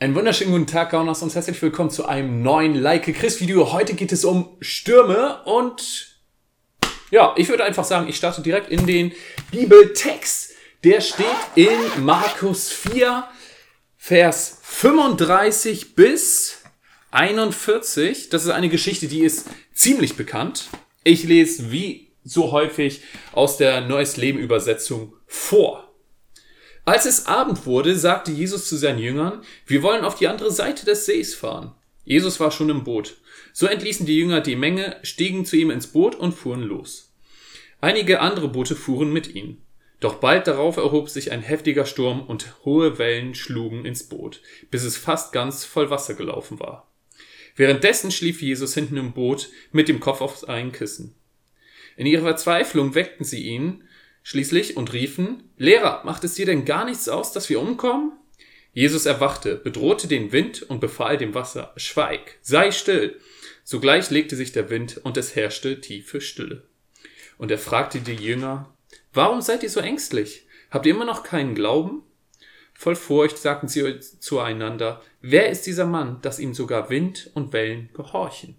Einen wunderschönen guten Tag, Gauners, und herzlich willkommen zu einem neuen Like Chris Video. Heute geht es um Stürme und ja, ich würde einfach sagen, ich starte direkt in den Bibeltext. Der steht in Markus 4, Vers 35 bis 41. Das ist eine Geschichte, die ist ziemlich bekannt. Ich lese wie so häufig aus der Neues Leben Übersetzung vor. Als es Abend wurde, sagte Jesus zu seinen Jüngern, wir wollen auf die andere Seite des Sees fahren. Jesus war schon im Boot. So entließen die Jünger die Menge, stiegen zu ihm ins Boot und fuhren los. Einige andere Boote fuhren mit ihnen. Doch bald darauf erhob sich ein heftiger Sturm und hohe Wellen schlugen ins Boot, bis es fast ganz voll Wasser gelaufen war. Währenddessen schlief Jesus hinten im Boot mit dem Kopf auf ein Kissen. In ihrer Verzweiflung weckten sie ihn schließlich und riefen, Lehrer, macht es dir denn gar nichts aus, dass wir umkommen? Jesus erwachte, bedrohte den Wind und befahl dem Wasser, Schweig, sei still. Sogleich legte sich der Wind und es herrschte tiefe Stille. Und er fragte die Jünger, Warum seid ihr so ängstlich? Habt ihr immer noch keinen Glauben? Voll Furcht sagten sie zueinander, Wer ist dieser Mann, dass ihm sogar Wind und Wellen gehorchen?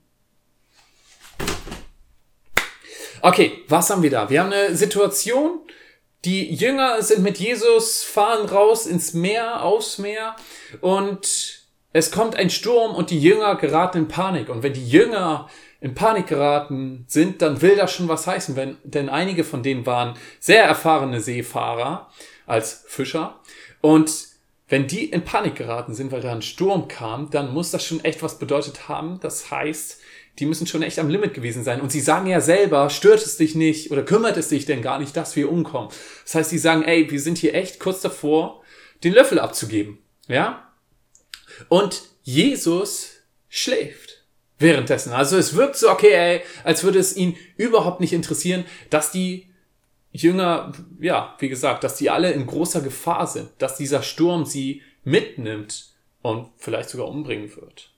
Okay, was haben wir da? Wir haben eine Situation, die Jünger sind mit Jesus, fahren raus ins Meer, aufs Meer und es kommt ein Sturm und die Jünger geraten in Panik. Und wenn die Jünger in Panik geraten sind, dann will das schon was heißen, wenn, denn einige von denen waren sehr erfahrene Seefahrer als Fischer und wenn die in Panik geraten sind, weil da ein Sturm kam, dann muss das schon echt was bedeutet haben. Das heißt, die müssen schon echt am Limit gewesen sein. Und sie sagen ja selber, stört es dich nicht oder kümmert es dich denn gar nicht, dass wir umkommen. Das heißt, sie sagen, ey, wir sind hier echt kurz davor, den Löffel abzugeben. Ja? Und Jesus schläft währenddessen. Also es wirkt so, okay, ey, als würde es ihn überhaupt nicht interessieren, dass die Jünger, ja, wie gesagt, dass die alle in großer Gefahr sind, dass dieser Sturm sie mitnimmt und vielleicht sogar umbringen wird.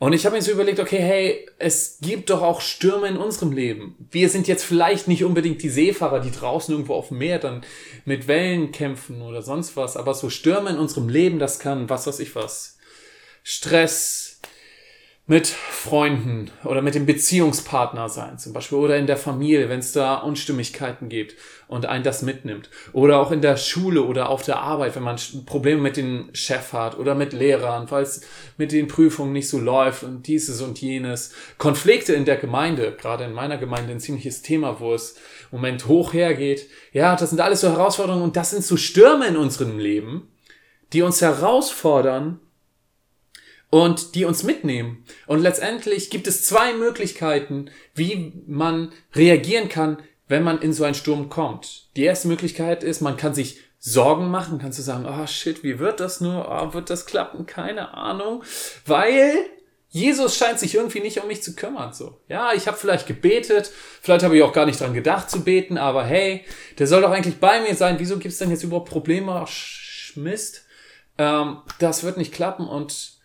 Und ich habe mir so überlegt, okay, hey, es gibt doch auch Stürme in unserem Leben. Wir sind jetzt vielleicht nicht unbedingt die Seefahrer, die draußen irgendwo auf dem Meer dann mit Wellen kämpfen oder sonst was, aber so Stürme in unserem Leben, das kann was weiß ich was. Stress, mit Freunden oder mit dem Beziehungspartner sein, zum Beispiel, oder in der Familie, wenn es da Unstimmigkeiten gibt und einen das mitnimmt. Oder auch in der Schule oder auf der Arbeit, wenn man Probleme mit dem Chef hat oder mit Lehrern, weil es mit den Prüfungen nicht so läuft und dieses und jenes. Konflikte in der Gemeinde, gerade in meiner Gemeinde ein ziemliches Thema, wo es im Moment hoch hergeht. Ja, das sind alles so Herausforderungen und das sind so Stürme in unserem Leben, die uns herausfordern, und die uns mitnehmen. Und letztendlich gibt es zwei Möglichkeiten, wie man reagieren kann, wenn man in so einen Sturm kommt. Die erste Möglichkeit ist, man kann sich Sorgen machen, kannst du sagen, oh shit, wie wird das nur? Oh, wird das klappen? Keine Ahnung. Weil Jesus scheint sich irgendwie nicht um mich zu kümmern. So, ja, ich habe vielleicht gebetet, vielleicht habe ich auch gar nicht dran gedacht zu beten, aber hey, der soll doch eigentlich bei mir sein. Wieso gibt's denn jetzt überhaupt Probleme? Oh, Mist. Ähm, das wird nicht klappen und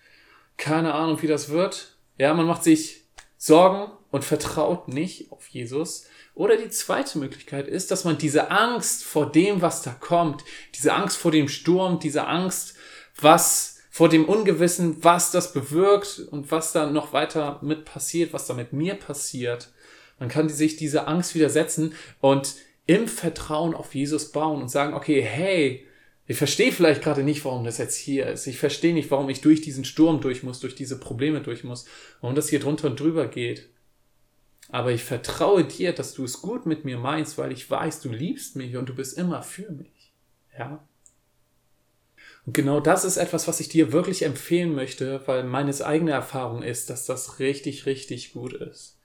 keine Ahnung, wie das wird. Ja, man macht sich Sorgen und vertraut nicht auf Jesus. Oder die zweite Möglichkeit ist, dass man diese Angst vor dem, was da kommt, diese Angst vor dem Sturm, diese Angst, was vor dem Ungewissen, was das bewirkt und was da noch weiter mit passiert, was da mit mir passiert. Man kann sich diese Angst widersetzen und im Vertrauen auf Jesus bauen und sagen, okay, hey, ich verstehe vielleicht gerade nicht, warum das jetzt hier ist. Ich verstehe nicht, warum ich durch diesen Sturm durch muss, durch diese Probleme durch muss, warum das hier drunter und drüber geht. Aber ich vertraue dir, dass du es gut mit mir meinst, weil ich weiß, du liebst mich und du bist immer für mich. Ja? Und genau das ist etwas, was ich dir wirklich empfehlen möchte, weil meines eigene Erfahrung ist, dass das richtig, richtig gut ist.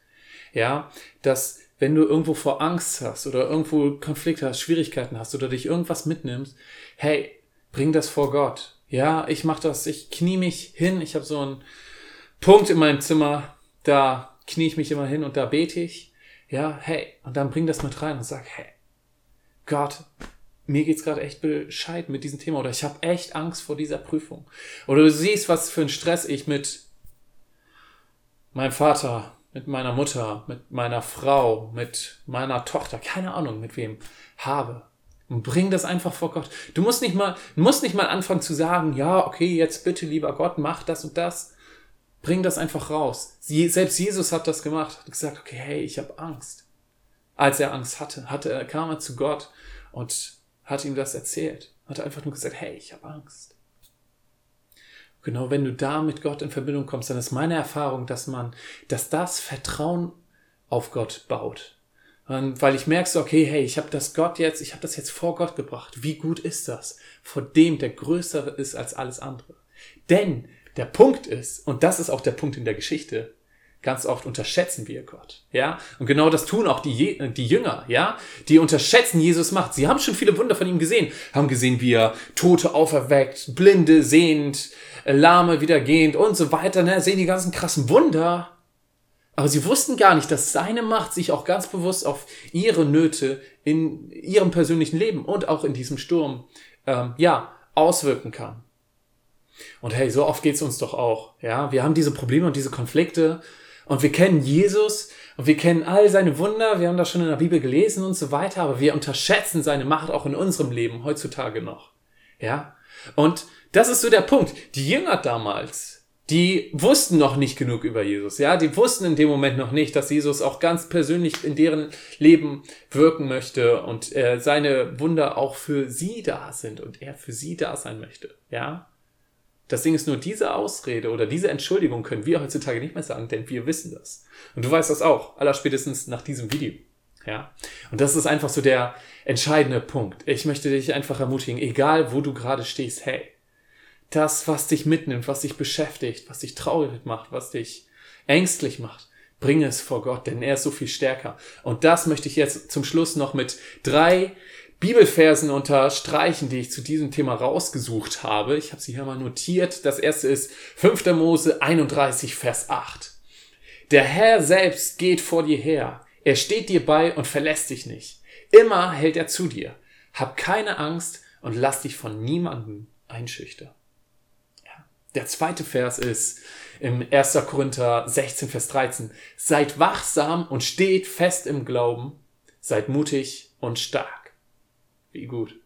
Ja, dass wenn du irgendwo vor Angst hast oder irgendwo Konflikte hast, Schwierigkeiten hast oder dich irgendwas mitnimmst, hey, bring das vor Gott. Ja, ich mach das, ich knie mich hin, ich habe so einen Punkt in meinem Zimmer, da knie ich mich immer hin und da bete ich. Ja, hey, und dann bring das mit rein und sag, hey, Gott, mir geht's gerade echt bescheid mit diesem Thema oder ich habe echt Angst vor dieser Prüfung. Oder du siehst, was für ein Stress ich mit meinem Vater mit meiner Mutter, mit meiner Frau, mit meiner Tochter, keine Ahnung mit wem habe. Und bring das einfach vor Gott. Du musst nicht mal, musst nicht mal anfangen zu sagen, ja, okay, jetzt bitte, lieber Gott, mach das und das. Bring das einfach raus. Sie, selbst Jesus hat das gemacht, hat gesagt, okay, hey, ich habe Angst. Als er Angst hatte, hatte, kam er zu Gott und hat ihm das erzählt. Hat einfach nur gesagt, hey, ich habe Angst. Genau, wenn du da mit Gott in Verbindung kommst, dann ist meine Erfahrung, dass man, dass das Vertrauen auf Gott baut. Und weil ich merke so, okay, hey, ich habe das Gott jetzt, ich habe das jetzt vor Gott gebracht. Wie gut ist das? Vor dem, der größer ist als alles andere. Denn der Punkt ist, und das ist auch der Punkt in der Geschichte, ganz oft unterschätzen wir Gott, ja? Und genau das tun auch die, die Jünger, ja? Die unterschätzen Jesus Macht. Sie haben schon viele Wunder von ihm gesehen, haben gesehen, wie er Tote auferweckt, Blinde sehend, Lahme wieder gehend und so weiter, ne? Sehen die ganzen krassen Wunder. Aber sie wussten gar nicht, dass seine Macht sich auch ganz bewusst auf ihre Nöte in ihrem persönlichen Leben und auch in diesem Sturm, ähm, ja, auswirken kann. Und hey, so oft geht's uns doch auch. Ja, wir haben diese Probleme und diese Konflikte und wir kennen Jesus und wir kennen all seine Wunder. Wir haben das schon in der Bibel gelesen und so weiter, aber wir unterschätzen seine Macht auch in unserem Leben heutzutage noch. Ja, und das ist so der Punkt. Die Jünger damals, die wussten noch nicht genug über Jesus. Ja, die wussten in dem Moment noch nicht, dass Jesus auch ganz persönlich in deren Leben wirken möchte und äh, seine Wunder auch für sie da sind und er für sie da sein möchte. Ja, das Ding ist nur, diese Ausrede oder diese Entschuldigung können wir heutzutage nicht mehr sagen, denn wir wissen das. Und du weißt das auch, allerspätestens nach diesem Video. Ja. Und das ist einfach so der entscheidende Punkt. Ich möchte dich einfach ermutigen, egal wo du gerade stehst, hey, das, was dich mitnimmt, was dich beschäftigt, was dich traurig macht, was dich ängstlich macht, bringe es vor Gott, denn er ist so viel stärker. Und das möchte ich jetzt zum Schluss noch mit drei Bibelversen unterstreichen, die ich zu diesem Thema rausgesucht habe. Ich habe sie hier mal notiert. Das erste ist 5. Mose 31, Vers 8. Der Herr selbst geht vor dir her. Er steht dir bei und verlässt dich nicht. Immer hält er zu dir. Hab keine Angst und lass dich von niemandem einschüchtern. Ja. Der zweite Vers ist im 1. Korinther 16, Vers 13. Seid wachsam und steht fest im Glauben. Seid mutig und stark. Wie gut.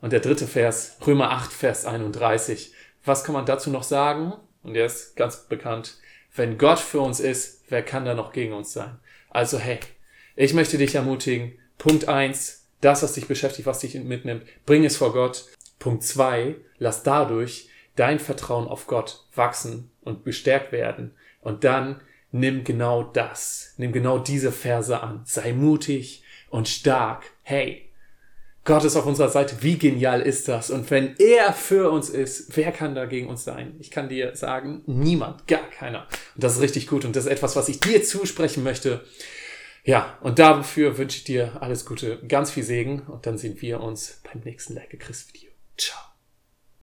Und der dritte Vers, Römer 8, Vers 31. Was kann man dazu noch sagen? Und der ist ganz bekannt. Wenn Gott für uns ist, wer kann da noch gegen uns sein? Also hey, ich möchte dich ermutigen. Punkt eins, das, was dich beschäftigt, was dich mitnimmt, bring es vor Gott. Punkt zwei, lass dadurch dein Vertrauen auf Gott wachsen und bestärkt werden. Und dann nimm genau das, nimm genau diese Verse an. Sei mutig und stark. Hey, Gott ist auf unserer Seite. Wie genial ist das? Und wenn er für uns ist, wer kann da gegen uns sein? Ich kann dir sagen, niemand, gar keiner. Und das ist richtig gut. Und das ist etwas, was ich dir zusprechen möchte. Ja, und dafür wünsche ich dir alles Gute, ganz viel Segen. Und dann sehen wir uns beim nächsten Like Chris Video. Ciao.